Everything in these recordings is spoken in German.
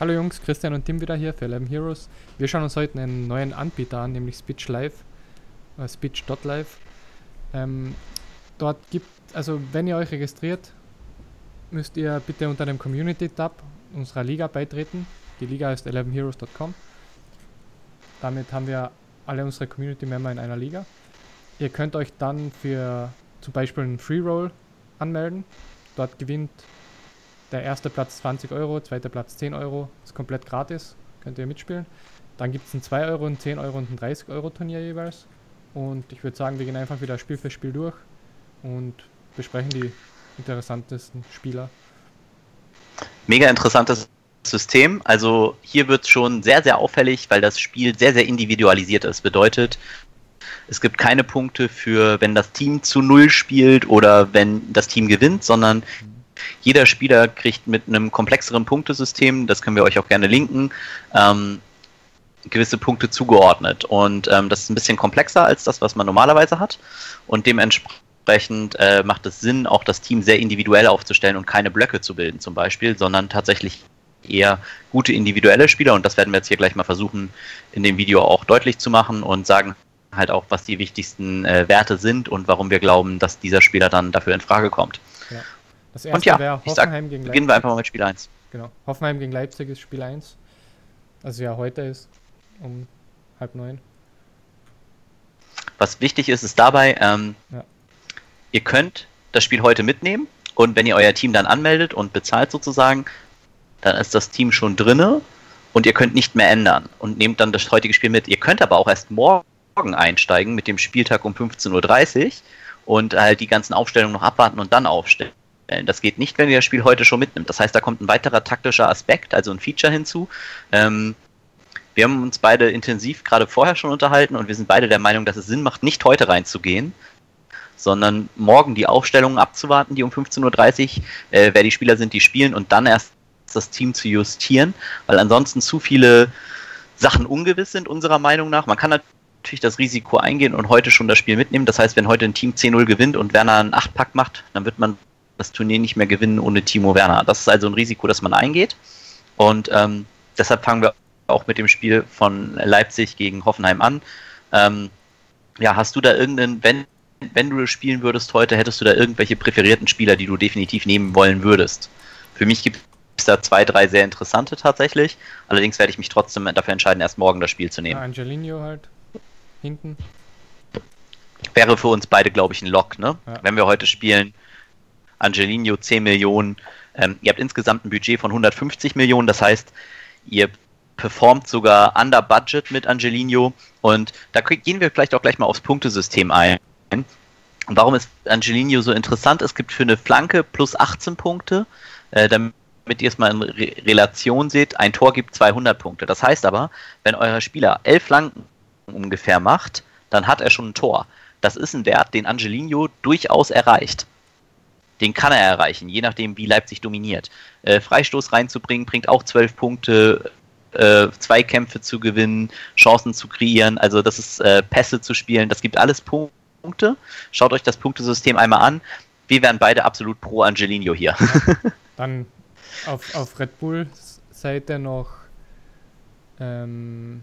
Hallo Jungs, Christian und Tim wieder hier für 11 Heroes. Wir schauen uns heute einen neuen Anbieter an, nämlich Speech Live, äh, Speech.live. Ähm, dort gibt, also wenn ihr euch registriert, müsst ihr bitte unter dem Community-Tab unserer Liga beitreten. Die Liga ist 11heroes.com. Damit haben wir alle unsere Community-Member in einer Liga. Ihr könnt euch dann für zum Beispiel einen Free Roll anmelden. Dort gewinnt der erste Platz 20 Euro, zweiter Platz 10 Euro, ist komplett gratis, könnt ihr mitspielen. Dann gibt es ein 2 Euro, ein 10 Euro und ein 30 Euro Turnier jeweils. Und ich würde sagen, wir gehen einfach wieder Spiel für Spiel durch und besprechen die interessantesten Spieler. Mega interessantes System. Also hier wird es schon sehr, sehr auffällig, weil das Spiel sehr, sehr individualisiert ist. Bedeutet, es gibt keine Punkte für, wenn das Team zu Null spielt oder wenn das Team gewinnt, sondern jeder Spieler kriegt mit einem komplexeren Punktesystem, das können wir euch auch gerne linken, ähm, gewisse Punkte zugeordnet. Und ähm, das ist ein bisschen komplexer als das, was man normalerweise hat. Und dementsprechend äh, macht es Sinn, auch das Team sehr individuell aufzustellen und keine Blöcke zu bilden zum Beispiel, sondern tatsächlich eher gute individuelle Spieler. Und das werden wir jetzt hier gleich mal versuchen, in dem Video auch deutlich zu machen und sagen halt auch, was die wichtigsten äh, Werte sind und warum wir glauben, dass dieser Spieler dann dafür in Frage kommt. Ja. Das erste ja, wäre Hoffenheim sag, gegen Leipzig. Beginnen wir einfach mal mit Spiel 1. Genau. Hoffenheim gegen Leipzig ist Spiel 1. Also ja, heute ist um halb neun. Was wichtig ist, ist dabei, ähm, ja. ihr könnt das Spiel heute mitnehmen und wenn ihr euer Team dann anmeldet und bezahlt sozusagen, dann ist das Team schon drinne und ihr könnt nicht mehr ändern und nehmt dann das heutige Spiel mit. Ihr könnt aber auch erst morgen einsteigen mit dem Spieltag um 15.30 Uhr und halt die ganzen Aufstellungen noch abwarten und dann aufstellen. Das geht nicht, wenn ihr das Spiel heute schon mitnimmt. Das heißt, da kommt ein weiterer taktischer Aspekt, also ein Feature hinzu. Ähm, wir haben uns beide intensiv gerade vorher schon unterhalten und wir sind beide der Meinung, dass es Sinn macht, nicht heute reinzugehen, sondern morgen die Aufstellungen abzuwarten, die um 15.30 Uhr, äh, wer die Spieler sind, die spielen und dann erst das Team zu justieren, weil ansonsten zu viele Sachen ungewiss sind, unserer Meinung nach. Man kann natürlich das Risiko eingehen und heute schon das Spiel mitnehmen. Das heißt, wenn heute ein Team 10-0 gewinnt und Werner einen 8-Pack macht, dann wird man das Turnier nicht mehr gewinnen ohne Timo Werner. Das ist also ein Risiko, das man eingeht. Und ähm, deshalb fangen wir auch mit dem Spiel von Leipzig gegen Hoffenheim an. Ähm, ja, hast du da irgendeinen, wenn, wenn du spielen würdest heute, hättest du da irgendwelche präferierten Spieler, die du definitiv nehmen wollen würdest? Für mich gibt es da zwei, drei sehr interessante tatsächlich. Allerdings werde ich mich trotzdem dafür entscheiden, erst morgen das Spiel zu nehmen. Ja, Angelino halt hinten. Wäre für uns beide, glaube ich, ein Lock, ne? Ja. Wenn wir heute spielen, Angelino 10 Millionen. Ähm, ihr habt insgesamt ein Budget von 150 Millionen, das heißt, ihr performt sogar under budget mit Angelino und da gehen wir vielleicht auch gleich mal aufs Punktesystem ein. Warum ist Angelino so interessant? Es gibt für eine Flanke plus 18 Punkte, äh, damit ihr es mal in Re Relation seht, ein Tor gibt 200 Punkte. Das heißt aber, wenn euer Spieler elf Flanken ungefähr macht, dann hat er schon ein Tor. Das ist ein Wert, den Angelino durchaus erreicht den kann er erreichen, je nachdem, wie Leipzig dominiert. Äh, Freistoß reinzubringen, bringt auch zwölf Punkte, äh, Zweikämpfe zu gewinnen, Chancen zu kreieren, also das ist äh, Pässe zu spielen, das gibt alles Punkte. Schaut euch das Punktesystem einmal an. Wir wären beide absolut pro Angelino hier. Ja, dann auf, auf Red Bull Seite noch ähm,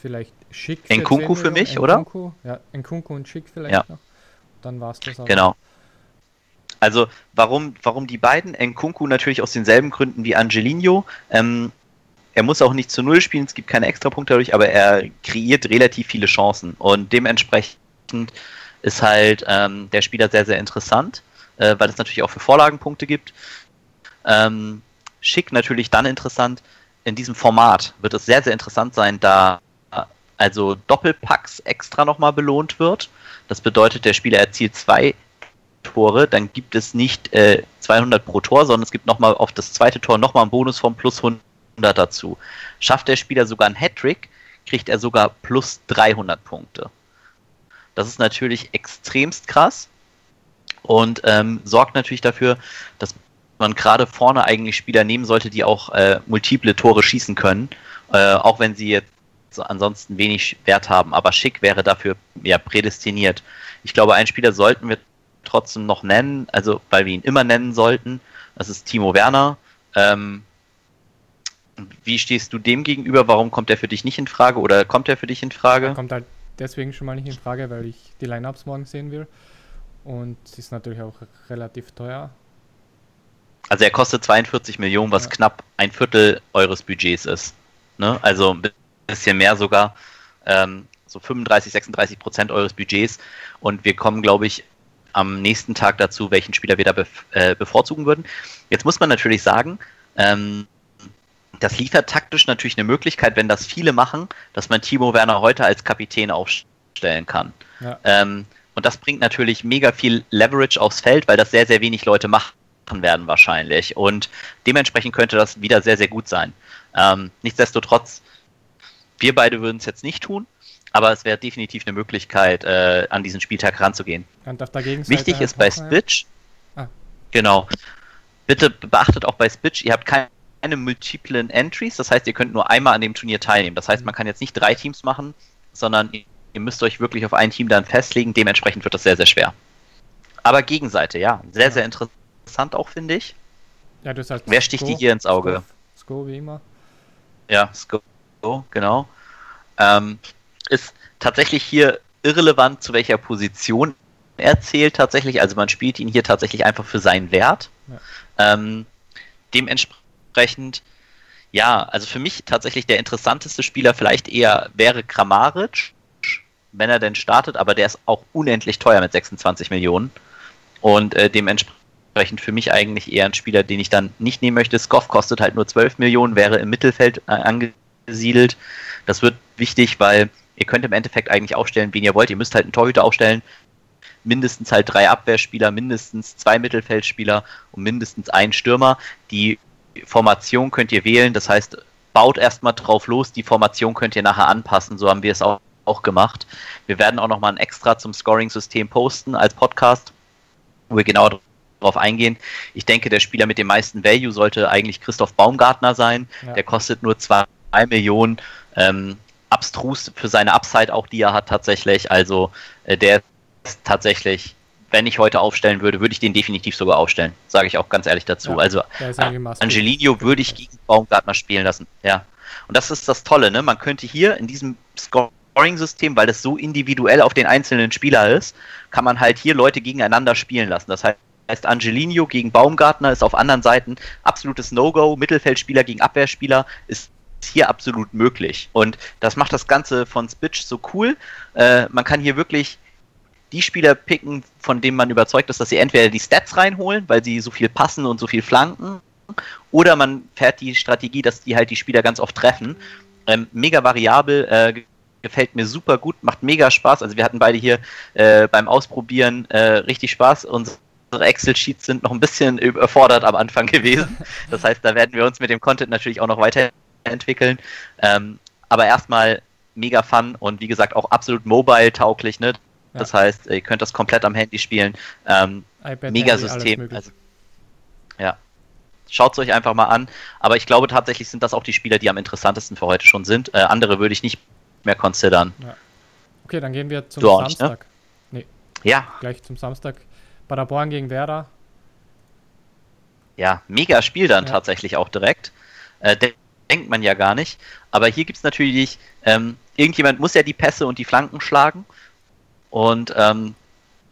vielleicht Schick. Nkunku für mich, oder? Ja, Nkunku und Schick vielleicht ja. noch. Dann war es das auch. Genau. Also warum, warum die beiden? Nkunku natürlich aus denselben Gründen wie Angelino. Ähm, er muss auch nicht zu Null spielen, es gibt keine Extrapunkte dadurch, aber er kreiert relativ viele Chancen. Und dementsprechend ist halt ähm, der Spieler sehr, sehr interessant, äh, weil es natürlich auch für Vorlagenpunkte gibt. Ähm, Schick natürlich dann interessant. In diesem Format wird es sehr, sehr interessant sein, da also Doppelpacks extra nochmal belohnt wird. Das bedeutet, der Spieler erzielt zwei Tore, dann gibt es nicht äh, 200 pro Tor, sondern es gibt nochmal auf das zweite Tor nochmal einen Bonus von plus 100 dazu. Schafft der Spieler sogar einen Hattrick, kriegt er sogar plus 300 Punkte. Das ist natürlich extremst krass und ähm, sorgt natürlich dafür, dass man gerade vorne eigentlich Spieler nehmen sollte, die auch äh, multiple Tore schießen können, äh, auch wenn sie jetzt ansonsten wenig Wert haben. Aber Schick wäre dafür ja prädestiniert. Ich glaube, einen Spieler sollten wir trotzdem noch nennen, also weil wir ihn immer nennen sollten. Das ist Timo Werner. Ähm, wie stehst du dem gegenüber? Warum kommt der für dich nicht in Frage oder kommt der für dich in Frage? Er kommt halt deswegen schon mal nicht in Frage, weil ich die Lineups morgen sehen will. Und es ist natürlich auch relativ teuer. Also er kostet 42 Millionen, was ja. knapp ein Viertel eures Budgets ist. Ne? Also ein bisschen mehr sogar. Ähm, so 35, 36 Prozent eures Budgets. Und wir kommen, glaube ich, am nächsten Tag dazu, welchen Spieler wir da äh, bevorzugen würden. Jetzt muss man natürlich sagen, ähm, das liefert taktisch natürlich eine Möglichkeit, wenn das viele machen, dass man Timo Werner heute als Kapitän aufstellen kann. Ja. Ähm, und das bringt natürlich mega viel Leverage aufs Feld, weil das sehr, sehr wenig Leute machen werden wahrscheinlich. Und dementsprechend könnte das wieder sehr, sehr gut sein. Ähm, nichtsdestotrotz, wir beide würden es jetzt nicht tun, aber es wäre definitiv eine Möglichkeit, äh, an diesen Spieltag ranzugehen. Wichtig ist bei Spitch, ah. genau, bitte beachtet auch bei Spitch, ihr habt keine multiplen Entries, das heißt, ihr könnt nur einmal an dem Turnier teilnehmen. Das heißt, mhm. man kann jetzt nicht drei Teams machen, sondern ihr müsst euch wirklich auf ein Team dann festlegen. Dementsprechend wird das sehr, sehr schwer. Aber Gegenseite, ja, sehr, ja. sehr interessant auch, finde ich. Ja, du halt Wer sticht dir hier ins Auge? Sko, wie immer. Ja, Sko, genau. Ähm, ist tatsächlich hier irrelevant, zu welcher Position er zählt tatsächlich. Also man spielt ihn hier tatsächlich einfach für seinen Wert. Ja. Ähm, dementsprechend, ja, also für mich tatsächlich der interessanteste Spieler vielleicht eher wäre Kramaric, wenn er denn startet, aber der ist auch unendlich teuer mit 26 Millionen. Und äh, dementsprechend für mich eigentlich eher ein Spieler, den ich dann nicht nehmen möchte. Skoff kostet halt nur 12 Millionen, wäre im Mittelfeld äh, angesiedelt. Das wird wichtig, weil ihr könnt im Endeffekt eigentlich aufstellen, wen ihr wollt. Ihr müsst halt einen Torhüter aufstellen, mindestens halt drei Abwehrspieler, mindestens zwei Mittelfeldspieler und mindestens einen Stürmer. Die Formation könnt ihr wählen, das heißt, baut erstmal drauf los, die Formation könnt ihr nachher anpassen, so haben wir es auch, auch gemacht. Wir werden auch nochmal ein extra zum Scoring-System posten als Podcast, wo wir genau darauf eingehen. Ich denke, der Spieler mit dem meisten Value sollte eigentlich Christoph Baumgartner sein. Ja. Der kostet nur zwei Millionen. Ähm, abstrus für seine Upside auch, die er hat tatsächlich. Also äh, der ist tatsächlich, wenn ich heute aufstellen würde, würde ich den definitiv sogar aufstellen. Sage ich auch ganz ehrlich dazu. Ja, also Angelino würde ich gegen Baumgartner spielen lassen. Ja. Und das ist das Tolle, ne? Man könnte hier in diesem Scoring-System, weil das so individuell auf den einzelnen Spieler ist, kann man halt hier Leute gegeneinander spielen lassen. Das heißt, heißt Angelino gegen Baumgartner ist auf anderen Seiten absolutes No-Go, Mittelfeldspieler gegen Abwehrspieler ist hier absolut möglich. Und das macht das Ganze von Spitch so cool. Äh, man kann hier wirklich die Spieler picken, von denen man überzeugt ist, dass sie entweder die Stats reinholen, weil sie so viel passen und so viel flanken, oder man fährt die Strategie, dass die halt die Spieler ganz oft treffen. Ähm, mega variabel, äh, gefällt mir super gut, macht mega Spaß. Also wir hatten beide hier äh, beim Ausprobieren äh, richtig Spaß. Unsere Excel-Sheets sind noch ein bisschen überfordert am Anfang gewesen. Das heißt, da werden wir uns mit dem Content natürlich auch noch weiter entwickeln. Ähm, aber erstmal mega fun und wie gesagt auch absolut mobile tauglich. Ne? Das ja. heißt, ihr könnt das komplett am Handy spielen. Ähm, mega System. Also, ja. Schaut es euch einfach mal an. Aber ich glaube tatsächlich sind das auch die Spieler, die am interessantesten für heute schon sind. Äh, andere würde ich nicht mehr considern. Ja. Okay, dann gehen wir zum du Samstag. Nicht, ne? Nee. Ja. Gleich zum Samstag. Paderborn gegen Werder. Ja, mega Spiel dann ja. tatsächlich auch direkt. Äh, denkt man ja gar nicht. Aber hier gibt es natürlich, ähm, irgendjemand muss ja die Pässe und die Flanken schlagen. Und ähm,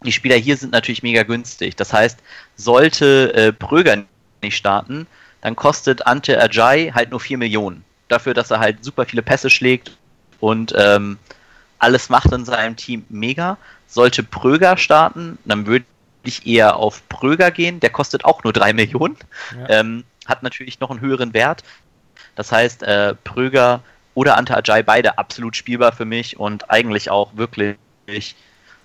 die Spieler hier sind natürlich mega günstig. Das heißt, sollte äh, Bröger nicht starten, dann kostet Ante Ajay halt nur 4 Millionen. Dafür, dass er halt super viele Pässe schlägt und ähm, alles macht in seinem Team mega. Sollte Pröger starten, dann würde ich eher auf Pröger gehen. Der kostet auch nur 3 Millionen. Ja. Ähm, hat natürlich noch einen höheren Wert. Das heißt, äh, Pröger oder Ante Ajay beide absolut spielbar für mich und eigentlich auch wirklich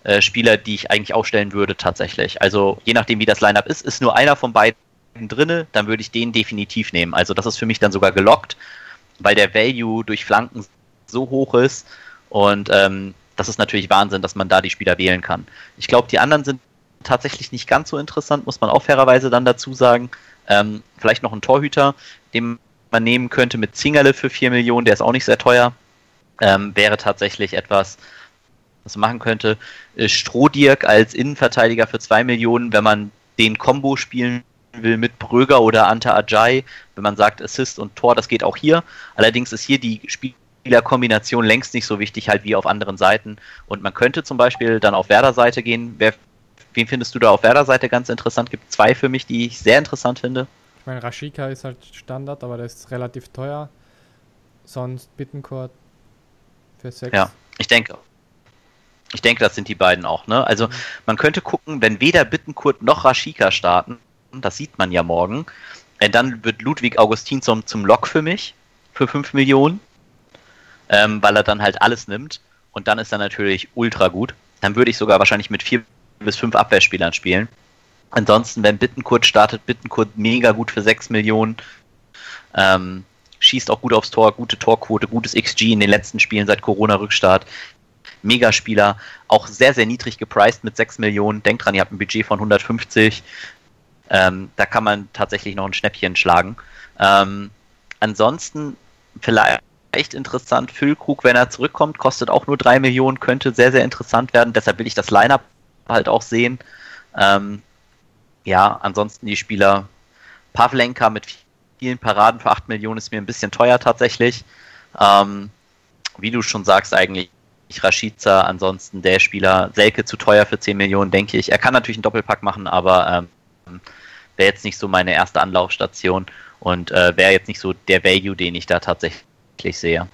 äh, Spieler, die ich eigentlich aufstellen würde tatsächlich. Also je nachdem, wie das Lineup ist, ist nur einer von beiden drinne, dann würde ich den definitiv nehmen. Also das ist für mich dann sogar gelockt, weil der Value durch Flanken so hoch ist und ähm, das ist natürlich Wahnsinn, dass man da die Spieler wählen kann. Ich glaube, die anderen sind tatsächlich nicht ganz so interessant, muss man auch fairerweise dann dazu sagen. Ähm, vielleicht noch ein Torhüter, dem man nehmen könnte mit Zingerle für 4 Millionen, der ist auch nicht sehr teuer, ähm, wäre tatsächlich etwas, was man machen könnte. Äh, Strohdirk als Innenverteidiger für 2 Millionen, wenn man den Combo spielen will mit Bröger oder Ante Ajay, wenn man sagt Assist und Tor, das geht auch hier. Allerdings ist hier die Spielerkombination längst nicht so wichtig halt wie auf anderen Seiten. Und man könnte zum Beispiel dann auf Werder-Seite gehen. Wer, wen findest du da auf Werder-Seite ganz interessant? Gibt zwei für mich, die ich sehr interessant finde. Ich meine, Rashika ist halt Standard, aber der ist relativ teuer. Sonst Bittencourt für 6. Ja, ich denke. Ich denke, das sind die beiden auch. Ne? Also mhm. man könnte gucken, wenn weder Bittenkurt noch Rashika starten, das sieht man ja morgen, äh, dann wird Ludwig Augustin zum, zum Lock für mich, für 5 Millionen, ähm, weil er dann halt alles nimmt. Und dann ist er natürlich ultra gut. Dann würde ich sogar wahrscheinlich mit 4 bis 5 Abwehrspielern spielen. Ansonsten, wenn Bittenkurt startet, Bittenkurt mega gut für 6 Millionen. Ähm, schießt auch gut aufs Tor, gute Torquote, gutes XG in den letzten Spielen seit Corona-Rückstart. Megaspieler, auch sehr, sehr niedrig gepriced mit 6 Millionen. Denkt dran, ihr habt ein Budget von 150. Ähm, da kann man tatsächlich noch ein Schnäppchen schlagen. Ähm, ansonsten vielleicht interessant, Füllkrug, wenn er zurückkommt, kostet auch nur 3 Millionen, könnte sehr, sehr interessant werden. Deshalb will ich das Lineup halt auch sehen. Ähm, ja, ansonsten die Spieler Pavlenka mit vielen Paraden für 8 Millionen ist mir ein bisschen teuer tatsächlich. Ähm, wie du schon sagst, eigentlich Rashica, ansonsten der Spieler, Selke zu teuer für 10 Millionen, denke ich. Er kann natürlich einen Doppelpack machen, aber ähm, wäre jetzt nicht so meine erste Anlaufstation und äh, wäre jetzt nicht so der Value, den ich da tatsächlich sehe.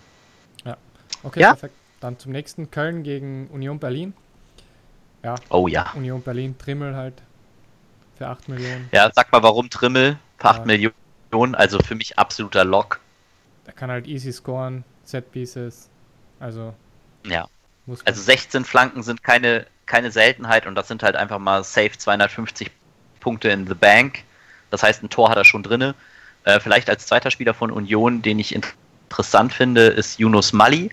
Ja, okay, ja? perfekt. Dann zum nächsten Köln gegen Union Berlin. Ja. Oh ja. Union Berlin, Trimmel halt für 8 Millionen. Ja, sag mal, warum Trimmel für 8 ja. Millionen? also für mich absoluter Lock. Er kann halt easy scoren, Set Pieces, also. Ja. Also 16 Flanken sind keine, keine Seltenheit und das sind halt einfach mal safe 250 Punkte in the Bank. Das heißt, ein Tor hat er schon drinne. Äh, vielleicht als zweiter Spieler von Union, den ich interessant finde, ist Yunus Mali.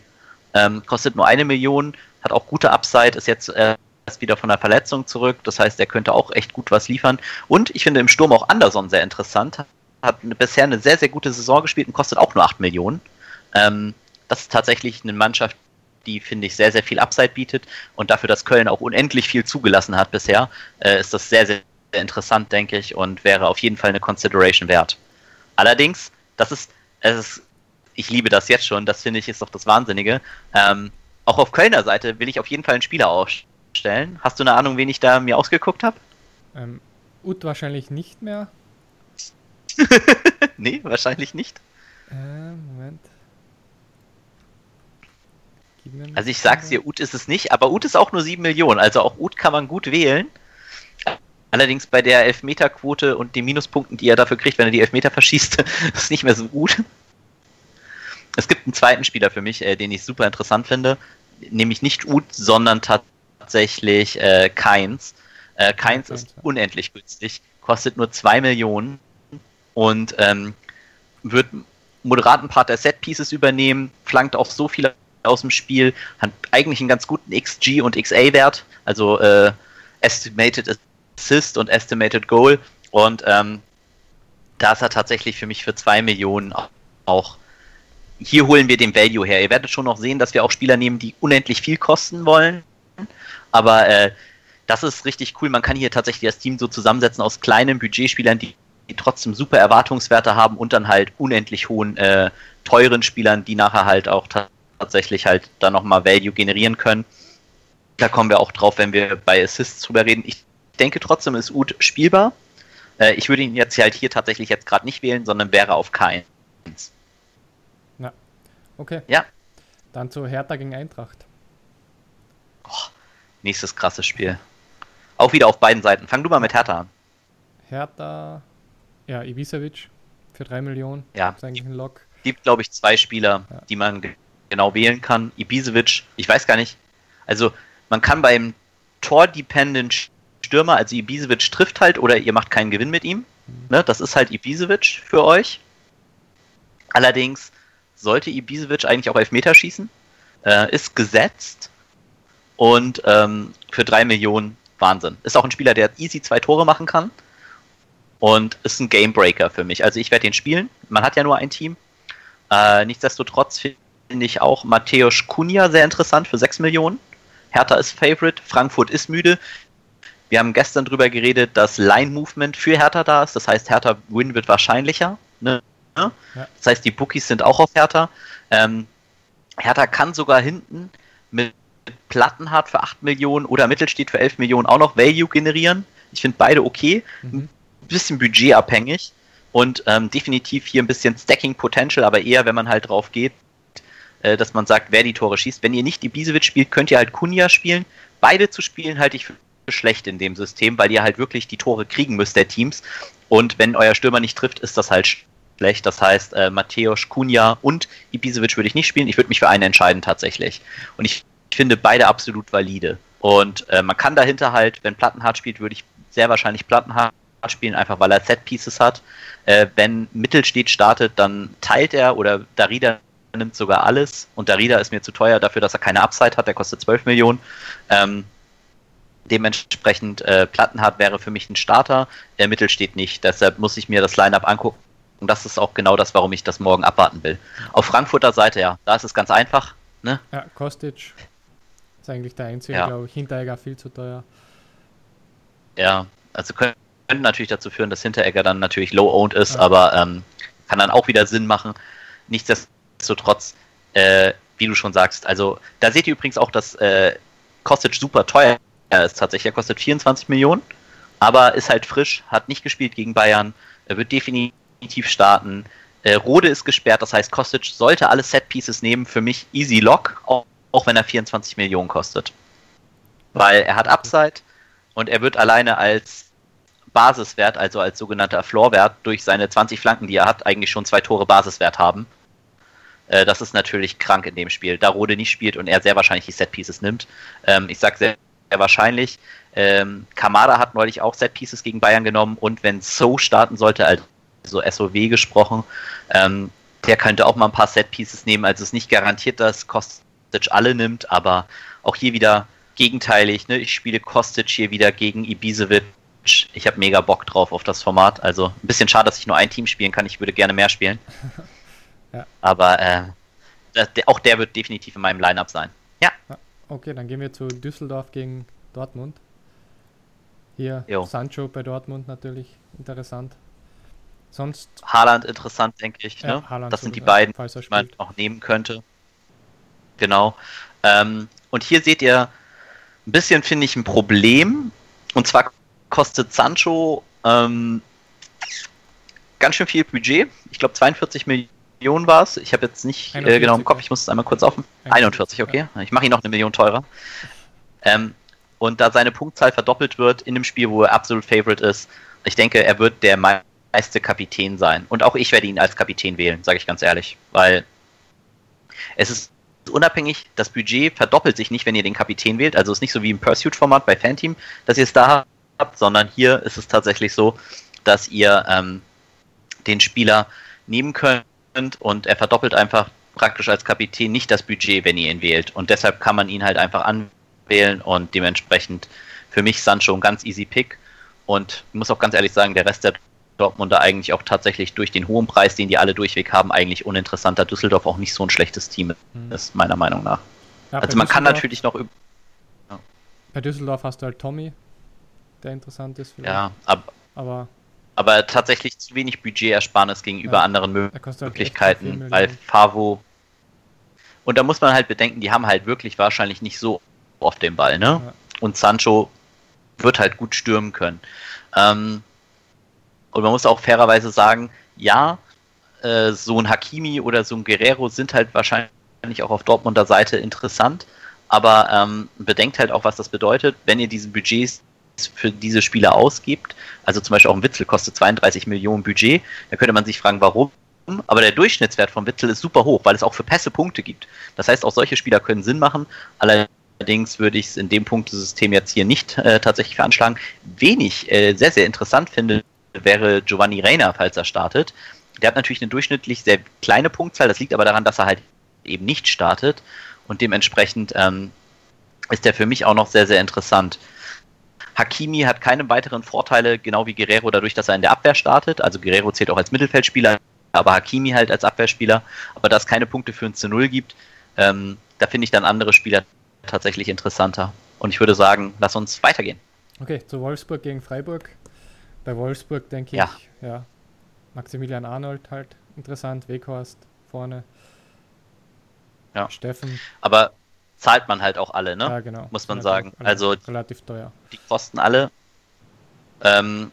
Ähm, kostet nur eine Million, hat auch gute Upside, ist jetzt äh, erst wieder von der Verletzung zurück. Das heißt, er könnte auch echt gut was liefern. Und ich finde im Sturm auch Anderson sehr interessant hat bisher eine sehr, sehr gute Saison gespielt und kostet auch nur 8 Millionen. Ähm, das ist tatsächlich eine Mannschaft, die, finde ich, sehr, sehr viel Upside bietet und dafür, dass Köln auch unendlich viel zugelassen hat bisher, äh, ist das sehr, sehr, sehr interessant, denke ich, und wäre auf jeden Fall eine Consideration wert. Allerdings, das ist, es ist, ich liebe das jetzt schon, das finde ich ist doch das Wahnsinnige. Ähm, auch auf Kölner Seite will ich auf jeden Fall einen Spieler aufstellen. Hast du eine Ahnung, wen ich da mir ausgeguckt habe? Ähm, Ut wahrscheinlich nicht mehr. nee, wahrscheinlich nicht. Äh, Moment. Also ich sag's dir, Ut ist es nicht, aber Ut ist auch nur 7 Millionen, also auch Ut kann man gut wählen. Allerdings bei der Elfmeterquote und den Minuspunkten, die er dafür kriegt, wenn er die Elfmeter verschießt, ist nicht mehr so gut. Es gibt einen zweiten Spieler für mich, äh, den ich super interessant finde, nämlich nicht Ut, sondern tatsächlich äh, Keins. Äh, Keins ist unendlich günstig, kostet nur 2 Millionen und ähm, wird moderaten Part der Set Pieces übernehmen, flankt auch so viel aus dem Spiel, hat eigentlich einen ganz guten XG und XA-Wert, also äh, Estimated Assist und Estimated Goal. Und ähm, da ist er tatsächlich für mich für 2 Millionen auch. Hier holen wir den Value her. Ihr werdet schon noch sehen, dass wir auch Spieler nehmen, die unendlich viel kosten wollen. Aber äh, das ist richtig cool. Man kann hier tatsächlich das Team so zusammensetzen aus kleinen Budgetspielern, die die trotzdem super Erwartungswerte haben und dann halt unendlich hohen, äh, teuren Spielern, die nachher halt auch tatsächlich halt dann nochmal Value generieren können. Da kommen wir auch drauf, wenn wir bei Assists drüber reden. Ich denke trotzdem ist Ud spielbar. Äh, ich würde ihn jetzt halt hier tatsächlich jetzt gerade nicht wählen, sondern wäre auf keins. Ja. Okay. Ja. Dann zu Hertha gegen Eintracht. Nächstes krasses Spiel. Auch wieder auf beiden Seiten. Fang du mal mit Hertha an. Hertha ja, Ibisevic für 3 Millionen. Ja. Ist eigentlich ein Lock. Gibt, glaube ich, zwei Spieler, ja. die man genau wählen kann. Ibisevic, ich weiß gar nicht. Also, man kann beim Tor-Dependent Stürmer, also Ibisevic trifft halt oder ihr macht keinen Gewinn mit ihm. Mhm. Ne, das ist halt Ibisevic für euch. Allerdings sollte Ibisevic eigentlich auch Elfmeter schießen. Äh, ist gesetzt und ähm, für 3 Millionen Wahnsinn. Ist auch ein Spieler, der easy zwei Tore machen kann und ist ein Gamebreaker für mich. Also ich werde den spielen. Man hat ja nur ein Team. Äh, nichtsdestotrotz finde ich auch Matthäus Kunja sehr interessant für 6 Millionen. Hertha ist Favorite, Frankfurt ist müde. Wir haben gestern drüber geredet, dass Line-Movement für Hertha da ist. Das heißt, Hertha Win wird wahrscheinlicher. Ne? Ja. Das heißt, die Bookies sind auch auf Hertha. Ähm, Hertha kann sogar hinten mit Plattenhardt für 8 Millionen oder Mittelstedt für 11 Millionen auch noch Value generieren. Ich finde beide okay. Mhm. Ein bisschen budgetabhängig und ähm, definitiv hier ein bisschen Stacking Potential, aber eher, wenn man halt drauf geht, äh, dass man sagt, wer die Tore schießt. Wenn ihr nicht Ibisevic spielt, könnt ihr halt Kunja spielen. Beide zu spielen halte ich für schlecht in dem System, weil ihr halt wirklich die Tore kriegen müsst der Teams. Und wenn euer Stürmer nicht trifft, ist das halt schlecht. Das heißt, äh, Matthäus, Kunja und Ibisevic würde ich nicht spielen. Ich würde mich für einen entscheiden tatsächlich. Und ich finde beide absolut valide. Und äh, man kann dahinter halt, wenn Plattenhardt spielt, würde ich sehr wahrscheinlich Plattenhardt spielen, einfach weil er Set Pieces hat. Äh, wenn Mittelstedt startet, dann teilt er oder Darida nimmt sogar alles und Darida ist mir zu teuer dafür, dass er keine Upside hat, der kostet 12 Millionen. Ähm, dementsprechend äh, Plattenhardt wäre für mich ein Starter, der Mittelstedt nicht. Deshalb muss ich mir das Lineup angucken. Und das ist auch genau das, warum ich das morgen abwarten will. Auf Frankfurter Seite, ja, da ist es ganz einfach. Ne? Ja, Kostic ist eigentlich der einzige, ja. glaube ich. Hinteregger viel zu teuer. Ja, also könnte natürlich dazu führen, dass Hinteregger dann natürlich low-owned ist, ja. aber ähm, kann dann auch wieder Sinn machen. Nichtsdestotrotz, äh, wie du schon sagst, also da seht ihr übrigens auch, dass äh, Kostic super teuer ist tatsächlich. Er kostet 24 Millionen, aber ist halt frisch, hat nicht gespielt gegen Bayern, er wird definitiv starten. Äh, Rode ist gesperrt, das heißt, Kostic sollte alle Set-Pieces nehmen. Für mich easy lock, auch, auch wenn er 24 Millionen kostet. Weil er hat Upside und er wird alleine als Basiswert, also als sogenannter Floorwert, durch seine 20 Flanken, die er hat, eigentlich schon zwei Tore Basiswert haben. Äh, das ist natürlich krank in dem Spiel. Da Rode nicht spielt und er sehr wahrscheinlich die Set-Pieces nimmt. Ähm, ich sag sehr, wahrscheinlich. Ähm, Kamada hat neulich auch Set-Pieces gegen Bayern genommen und wenn So starten sollte, also SOW gesprochen, ähm, der könnte auch mal ein paar Set-Pieces nehmen. Also es ist nicht garantiert, dass Kostic alle nimmt, aber auch hier wieder gegenteilig. Ne? Ich spiele Kostic hier wieder gegen Ibisevic. Ich habe mega Bock drauf auf das Format. Also ein bisschen schade, dass ich nur ein Team spielen kann. Ich würde gerne mehr spielen. ja. Aber äh, auch der wird definitiv in meinem Lineup sein. Ja. Okay, dann gehen wir zu Düsseldorf gegen Dortmund. Hier jo. Sancho bei Dortmund natürlich interessant. Sonst. Haaland interessant, denke ich. Ja, ne? das sind die beiden, die man noch nehmen könnte. Genau. Ähm, und hier seht ihr ein bisschen, finde ich, ein Problem. Und zwar kostet Sancho ähm, ganz schön viel Budget. Ich glaube 42 Millionen war es. Ich habe jetzt nicht äh, genau im Kopf, ich muss es einmal kurz offen. 41, okay. Ich mache ihn noch eine Million teurer. Ähm, und da seine Punktzahl verdoppelt wird in dem Spiel, wo er absolut Favorite ist, ich denke, er wird der meiste Kapitän sein. Und auch ich werde ihn als Kapitän wählen, sage ich ganz ehrlich. Weil es ist unabhängig, das Budget verdoppelt sich nicht, wenn ihr den Kapitän wählt. Also es ist nicht so wie im Pursuit-Format bei Fanteam, dass ihr es da habt, sondern hier ist es tatsächlich so, dass ihr ähm, den Spieler nehmen könnt und er verdoppelt einfach praktisch als Kapitän nicht das Budget, wenn ihr ihn wählt. Und deshalb kann man ihn halt einfach anwählen und dementsprechend für mich Sancho ein ganz easy Pick. Und ich muss auch ganz ehrlich sagen, der Rest der Dortmunder eigentlich auch tatsächlich durch den hohen Preis, den die alle durchweg haben, eigentlich uninteressanter. Düsseldorf auch nicht so ein schlechtes Team hm. ist, meiner Meinung nach. Ja, also man kann natürlich noch. Ja. Bei Düsseldorf hast du halt Tommy, der interessant ist. Vielleicht. Ja, ab, aber. Aber tatsächlich zu wenig Budgetersparnis gegenüber ja, anderen halt Möglichkeiten, halt weil Favo. Und da muss man halt bedenken, die haben halt wirklich wahrscheinlich nicht so oft den Ball, ne? Und Sancho wird halt gut stürmen können. Ähm, und man muss auch fairerweise sagen, ja, äh, so ein Hakimi oder so ein Guerrero sind halt wahrscheinlich auch auf Dortmunder Seite interessant, aber ähm, bedenkt halt auch, was das bedeutet, wenn ihr diese Budgets für diese Spieler ausgibt. Also zum Beispiel auch ein Witzel kostet 32 Millionen Budget. Da könnte man sich fragen, warum. Aber der Durchschnittswert von Witzel ist super hoch, weil es auch für Pässe Punkte gibt. Das heißt, auch solche Spieler können Sinn machen. Allerdings würde ich es in dem Punktesystem jetzt hier nicht äh, tatsächlich veranschlagen. Wen ich äh, sehr, sehr interessant finde, wäre Giovanni Reina, falls er startet. Der hat natürlich eine durchschnittlich sehr kleine Punktzahl, das liegt aber daran, dass er halt eben nicht startet und dementsprechend ähm, ist der für mich auch noch sehr, sehr interessant. Hakimi hat keine weiteren Vorteile, genau wie Guerrero, dadurch, dass er in der Abwehr startet. Also Guerrero zählt auch als Mittelfeldspieler, aber Hakimi halt als Abwehrspieler. Aber da es keine Punkte für ein zu Null gibt, ähm, da finde ich dann andere Spieler tatsächlich interessanter. Und ich würde sagen, lass uns weitergehen. Okay, zu Wolfsburg gegen Freiburg. Bei Wolfsburg denke ja. ich, ja, Maximilian Arnold halt interessant, Weghorst vorne. Ja. Steffen. Aber zahlt man halt auch alle, ne? Ja, genau. Muss man sagen. Also relativ teuer. Die kosten alle. Ähm,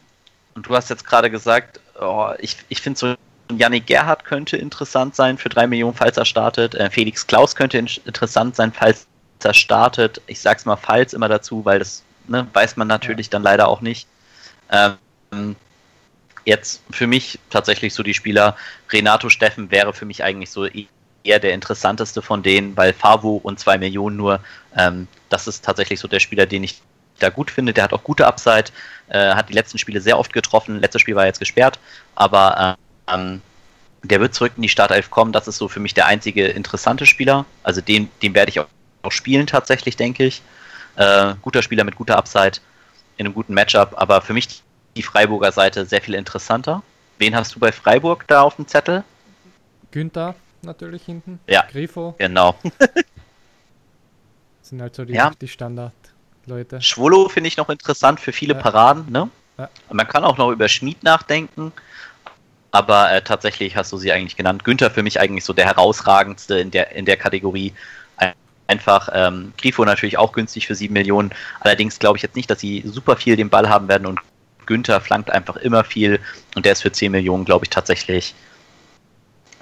und du hast jetzt gerade gesagt, oh, ich, ich finde so Yannick Gerhardt könnte interessant sein für drei Millionen, falls er startet. Äh, Felix Klaus könnte in interessant sein, falls er startet. Ich sag's mal falls immer dazu, weil das ne, weiß man natürlich ja. dann leider auch nicht. Ähm, jetzt für mich tatsächlich so die Spieler, Renato Steffen wäre für mich eigentlich so eher der interessanteste von denen, weil Favo und zwei Millionen nur, ähm, das ist tatsächlich so der Spieler, den ich da gut finde. Der hat auch gute Upside, äh, hat die letzten Spiele sehr oft getroffen. Letztes Spiel war jetzt gesperrt, aber ähm, der wird zurück in die Startelf kommen. Das ist so für mich der einzige interessante Spieler. Also den, den werde ich auch, auch spielen tatsächlich, denke ich. Äh, guter Spieler mit guter Upside in einem guten Matchup, aber für mich die Freiburger Seite sehr viel interessanter. Wen hast du bei Freiburg da auf dem Zettel? Günther natürlich hinten. Ja. Grifo. Genau. sind halt so die, ja. die Standard-Leute. Schwolo finde ich noch interessant für viele ja. Paraden. Ne? Ja. Man kann auch noch über Schmied nachdenken. Aber äh, tatsächlich hast du sie eigentlich genannt. Günther für mich eigentlich so der herausragendste in der, in der Kategorie. Einfach ähm, Grifo natürlich auch günstig für 7 Millionen. Allerdings glaube ich jetzt nicht, dass sie super viel den Ball haben werden und Günther flankt einfach immer viel und der ist für 10 Millionen, glaube ich, tatsächlich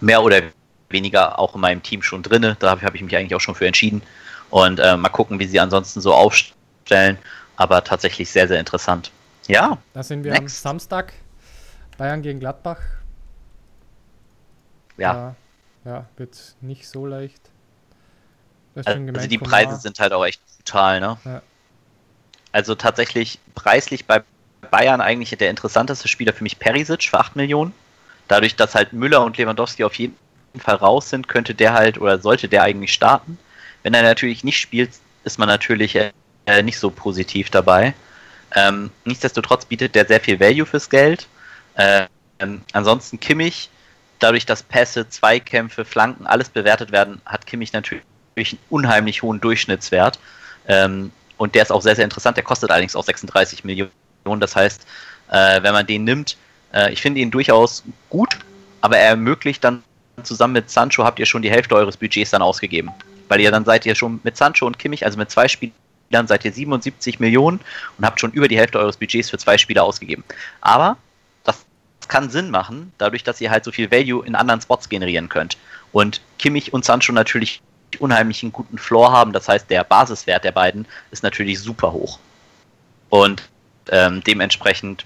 mehr oder weniger auch in meinem Team schon drin. Da habe hab ich mich eigentlich auch schon für entschieden. Und äh, mal gucken, wie sie ansonsten so aufstellen. Aber tatsächlich sehr, sehr interessant. Ja. Da sind wir next. am Samstag. Bayern gegen Gladbach. Ja. Da, ja, wird nicht so leicht. Also, gemeint, also die Preise sind halt auch echt brutal, ne? Ja. Also tatsächlich preislich bei Bayern eigentlich der interessanteste Spieler für mich Perisic für 8 Millionen. Dadurch, dass halt Müller und Lewandowski auf jeden Fall raus sind, könnte der halt oder sollte der eigentlich starten. Wenn er natürlich nicht spielt, ist man natürlich äh, nicht so positiv dabei. Ähm, nichtsdestotrotz bietet der sehr viel Value fürs Geld. Ähm, ansonsten Kimmich, dadurch, dass Pässe, Zweikämpfe, Flanken, alles bewertet werden, hat Kimmich natürlich einen unheimlich hohen Durchschnittswert. Ähm, und der ist auch sehr, sehr interessant. Der kostet allerdings auch 36 Millionen. Das heißt, äh, wenn man den nimmt, äh, ich finde ihn durchaus gut, aber er ermöglicht dann zusammen mit Sancho habt ihr schon die Hälfte eures Budgets dann ausgegeben. Weil ihr dann seid ihr schon mit Sancho und Kimmich, also mit zwei Spielern, seid ihr 77 Millionen und habt schon über die Hälfte eures Budgets für zwei Spieler ausgegeben. Aber das kann Sinn machen, dadurch, dass ihr halt so viel Value in anderen Spots generieren könnt. Und Kimmich und Sancho natürlich unheimlich einen guten Floor haben. Das heißt, der Basiswert der beiden ist natürlich super hoch. Und ähm, dementsprechend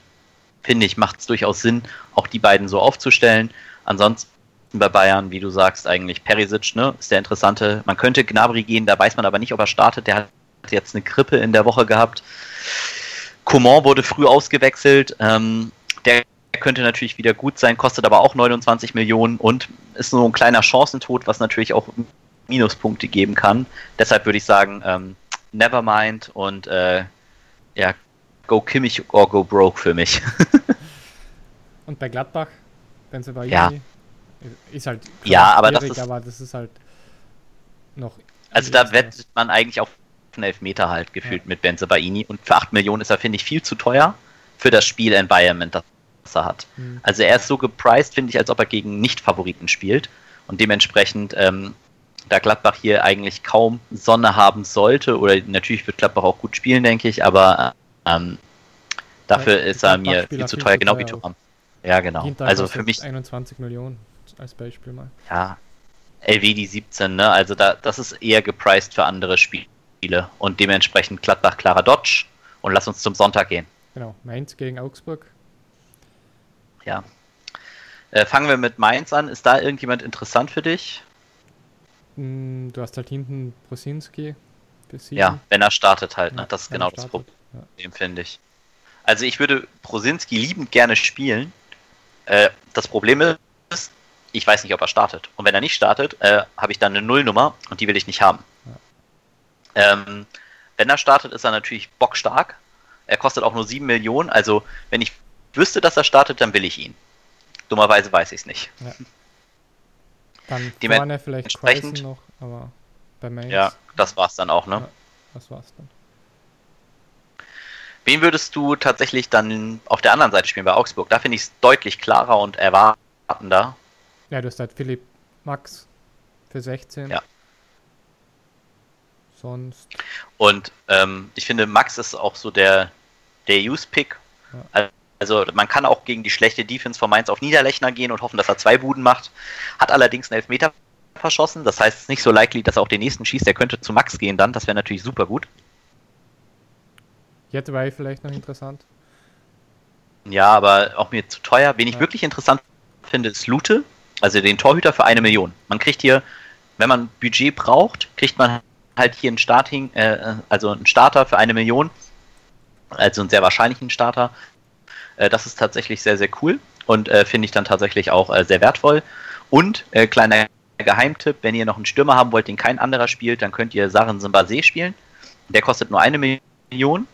finde ich, macht es durchaus Sinn, auch die beiden so aufzustellen. Ansonsten bei Bayern, wie du sagst, eigentlich Perisic, ne, ist der interessante. Man könnte Gnabry gehen, da weiß man aber nicht, ob er startet. Der hat jetzt eine Grippe in der Woche gehabt. Coman wurde früh ausgewechselt. Ähm, der könnte natürlich wieder gut sein, kostet aber auch 29 Millionen und ist so ein kleiner Chancentod, was natürlich auch Minuspunkte geben kann. Deshalb würde ich sagen, ähm, Nevermind und äh, ja, go Kimmich or go broke für mich. und bei Gladbach, wenn sie bei ja. ist halt ja, aber das ist, aber das ist halt noch. Also da wettet man eigentlich auf einen Elfmeter halt gefühlt ja. mit Benze Baini und für 8 Millionen ist er, finde ich, viel zu teuer für das Spiel-Environment, das er hat. Mhm. Also er ist so gepriced, finde ich, als ob er gegen Nicht-Favoriten spielt und dementsprechend ähm, da Gladbach hier eigentlich kaum Sonne haben sollte, oder natürlich wird Gladbach auch gut spielen, denke ich, aber ähm, dafür ja, ist er mir viel zu teuer, genau wie Thuram. Ja, genau. Also für mich 21 Millionen als Beispiel mal. Ja, LW 17, ne? Also da, das ist eher gepriced für andere Spiele und dementsprechend Gladbach klarer Dodge und lass uns zum Sonntag gehen. Genau, Mainz gegen Augsburg. Ja. Äh, fangen wir mit Mainz an. Ist da irgendjemand interessant für dich? Hm, du hast halt hinten Brosinski. Ja, wenn er startet halt, ne? das ist genau das Problem, ja. finde ich. Also ich würde Brosinski liebend gerne spielen. Äh, das Problem ist, ich weiß nicht, ob er startet. Und wenn er nicht startet, äh, habe ich dann eine Nullnummer und die will ich nicht haben. Ja. Ähm, wenn er startet, ist er natürlich bockstark. Er kostet auch nur 7 Millionen. Also wenn ich wüsste, dass er startet, dann will ich ihn. Dummerweise weiß ich es nicht. Ja. Dann vorne vielleicht Quaison noch, aber bei Mainz. Ja, das war's dann auch, ne? Ja, das war's dann. Wen würdest du tatsächlich dann auf der anderen Seite spielen bei Augsburg? Da finde ich es deutlich klarer und erwartender. Ja, du hast halt Philipp Max für 16. Ja. Sonst. Und ähm, ich finde, Max ist auch so der, der Use-Pick. Ja. Also man kann auch gegen die schlechte Defense von Mainz auf Niederlechner gehen und hoffen, dass er zwei Buden macht. Hat allerdings einen Elfmeter verschossen. Das heißt, es ist nicht so likely, dass er auch den nächsten schießt. Der könnte zu Max gehen dann. Das wäre natürlich super gut. Jetzt war vielleicht noch interessant. Ja, aber auch mir zu teuer. Wen ich ja. wirklich interessant finde, ist Lute. Also den Torhüter für eine Million. Man kriegt hier, wenn man Budget braucht, kriegt man halt hier einen Starting, äh, also einen Starter für eine Million. Also einen sehr wahrscheinlichen Starter. Äh, das ist tatsächlich sehr, sehr cool und äh, finde ich dann tatsächlich auch äh, sehr wertvoll. Und äh, kleiner Geheimtipp, wenn ihr noch einen Stürmer haben wollt, den kein anderer spielt, dann könnt ihr Sachen Simbase spielen. Der kostet nur eine Million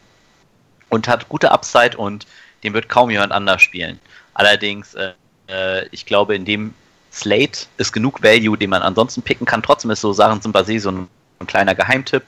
und hat gute Upside und den wird kaum jemand anders spielen. Allerdings, äh, äh, ich glaube, in dem Slate ist genug Value, den man ansonsten picken kann. Trotzdem ist so Sachen Simbase so ein, ein kleiner Geheimtipp.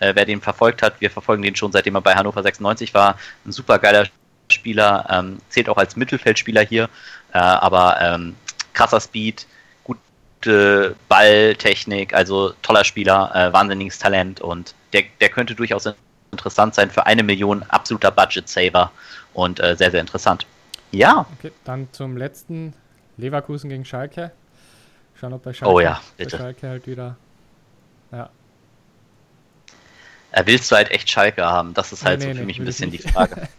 Äh, wer den verfolgt hat, wir verfolgen den schon seitdem er bei Hannover 96 war. Ein super geiler Spieler, ähm, zählt auch als Mittelfeldspieler hier, äh, aber ähm, krasser Speed, gute Balltechnik, also toller Spieler, äh, wahnsinniges Talent und der, der könnte durchaus interessant sein für eine Million, absoluter Budget-Saver und äh, sehr, sehr interessant. Ja. Okay, dann zum letzten Leverkusen gegen Schalke. Schauen, ob bei Schalke, oh ja, bitte. Bei Schalke halt wieder. Ja. Er willst du halt echt Schalke haben? Das ist halt nee, so nee, für mich ein bisschen die Frage.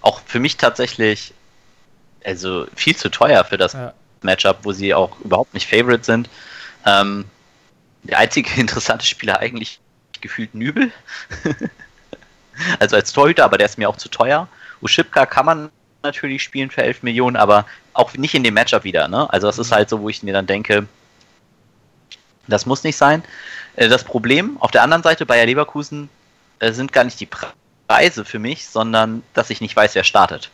auch für mich tatsächlich, also viel zu teuer für das ja. Matchup, wo sie auch überhaupt nicht Favorite sind. Ähm, der einzige interessante Spieler eigentlich gefühlt Nübel. also als Torhüter, aber der ist mir auch zu teuer. Uschipka kann man natürlich spielen für 11 Millionen, aber auch nicht in dem Matchup wieder. Ne? Also das ist halt so, wo ich mir dann denke, das muss nicht sein. Äh, das Problem auf der anderen Seite bei Leverkusen äh, sind gar nicht die Preise für mich, sondern dass ich nicht weiß, wer startet.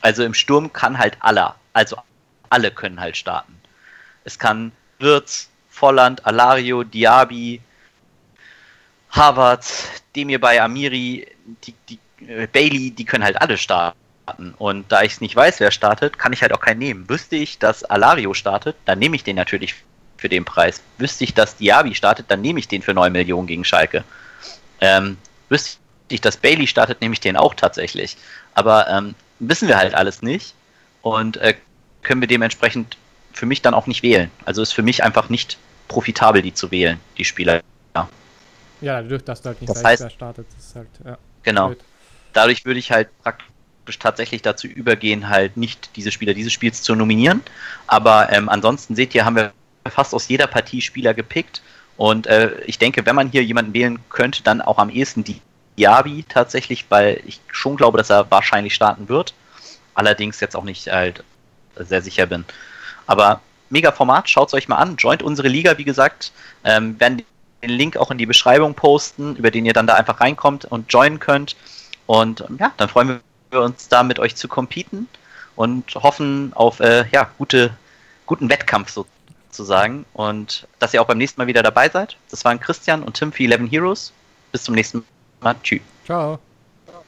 Also im Sturm kann halt aller, also alle können halt starten. Es kann Wirtz, Volland, Alario, Diaby, Harvard, Demir bei Amiri, die, die, äh, Bailey, die können halt alle starten. Und da ich es nicht weiß, wer startet, kann ich halt auch keinen nehmen. Wüsste ich, dass Alario startet, dann nehme ich den natürlich für den Preis. Wüsste ich, dass Diaby startet, dann nehme ich den für 9 Millionen gegen Schalke. Ähm, wüsste ich, dass Bailey startet, nehme ich den auch tatsächlich. Aber ähm, wissen wir halt alles nicht. Und äh, können wir dementsprechend für mich dann auch nicht wählen. Also ist für mich einfach nicht profitabel, die zu wählen, die Spieler. Ja, dadurch, dass du halt nicht das heißt, wer startet, ist halt, ja. Genau. Blöd. Dadurch würde ich halt praktisch tatsächlich dazu übergehen, halt nicht diese Spieler dieses Spiels zu nominieren. Aber ähm, ansonsten seht ihr, haben wir fast aus jeder Partie Spieler gepickt. Und äh, ich denke, wenn man hier jemanden wählen könnte, dann auch am ehesten die Diaby tatsächlich, weil ich schon glaube, dass er wahrscheinlich starten wird. Allerdings jetzt auch nicht halt sehr sicher bin. Aber mega Format, schaut es euch mal an. Joint unsere Liga, wie gesagt. Ähm, werden den Link auch in die Beschreibung posten, über den ihr dann da einfach reinkommt und joinen könnt. Und ähm, ja, dann freuen wir uns da mit euch zu competen und hoffen auf äh, ja, gute, guten Wettkampf sozusagen. Und dass ihr auch beim nächsten Mal wieder dabei seid. Das waren Christian und Tim für 11 Heroes. Bis zum nächsten Mal. Tschüss. Ciao.